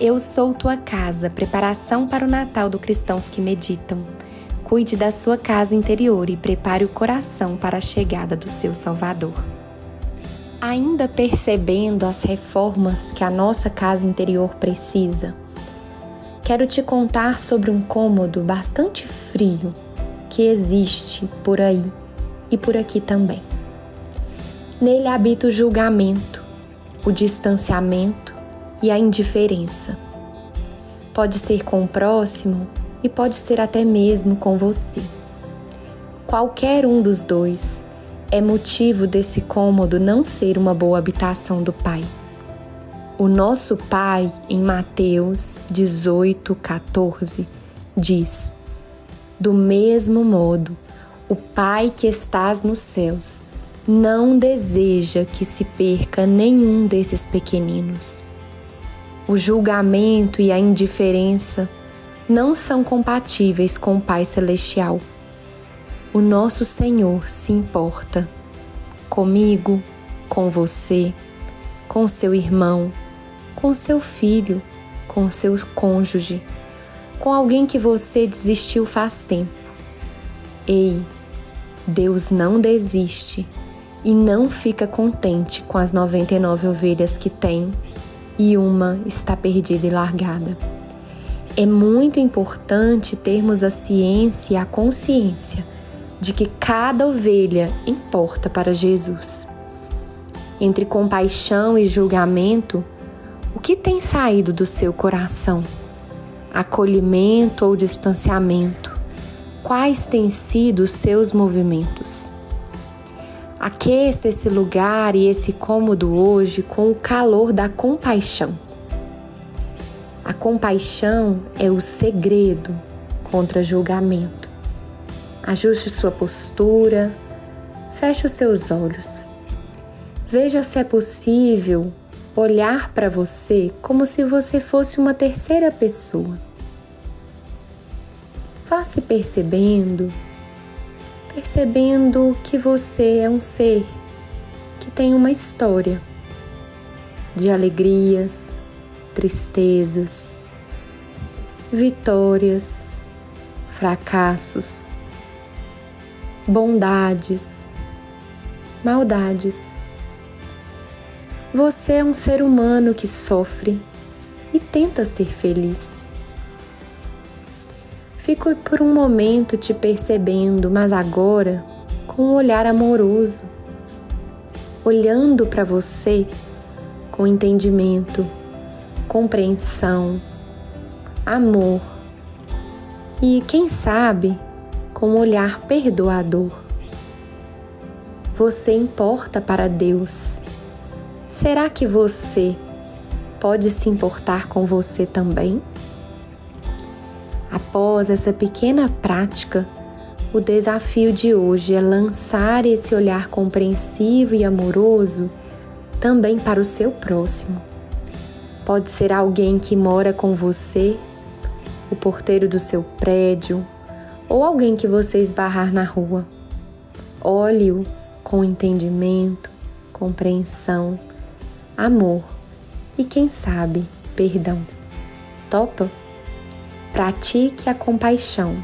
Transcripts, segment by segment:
Eu sou tua casa, preparação para o Natal do cristãos que meditam. Cuide da sua casa interior e prepare o coração para a chegada do seu Salvador. Ainda percebendo as reformas que a nossa casa interior precisa, quero te contar sobre um cômodo bastante frio que existe por aí e por aqui também. Nele habita o julgamento, o distanciamento e a indiferença. Pode ser com o próximo e pode ser até mesmo com você. Qualquer um dos dois é motivo desse cômodo não ser uma boa habitação do Pai. O nosso Pai, em Mateus 18, 14, diz: Do mesmo modo, o Pai que estás nos céus não deseja que se perca nenhum desses pequeninos o julgamento e a indiferença não são compatíveis com o Pai Celestial. O nosso Senhor se importa comigo, com você, com seu irmão, com seu filho, com seu cônjuge, com alguém que você desistiu faz tempo. Ei, Deus não desiste e não fica contente com as 99 ovelhas que tem e uma está perdida e largada. É muito importante termos a ciência e a consciência de que cada ovelha importa para Jesus. Entre compaixão e julgamento, o que tem saído do seu coração? Acolhimento ou distanciamento? Quais têm sido os seus movimentos? Aqueça esse lugar e esse cômodo hoje com o calor da compaixão. A compaixão é o segredo contra julgamento. Ajuste sua postura, feche os seus olhos. Veja se é possível olhar para você como se você fosse uma terceira pessoa. Vá se percebendo percebendo que você é um ser que tem uma história de alegrias, tristezas, vitórias, fracassos, bondades, maldades. Você é um ser humano que sofre e tenta ser feliz. Fico por um momento te percebendo, mas agora com um olhar amoroso, olhando para você com entendimento, compreensão, amor e, quem sabe, com um olhar perdoador. Você importa para Deus. Será que você pode se importar com você também? Após essa pequena prática, o desafio de hoje é lançar esse olhar compreensivo e amoroso também para o seu próximo. Pode ser alguém que mora com você, o porteiro do seu prédio ou alguém que você esbarrar na rua. Olhe-o com entendimento, compreensão, amor e, quem sabe, perdão. Topa? Pratique a compaixão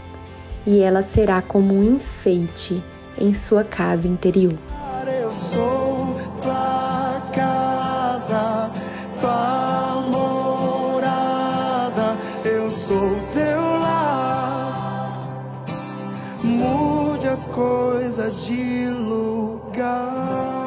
e ela será como um enfeite em sua casa interior. Eu sou tua casa, tua morada, eu sou teu lar. Mude as coisas de lugar.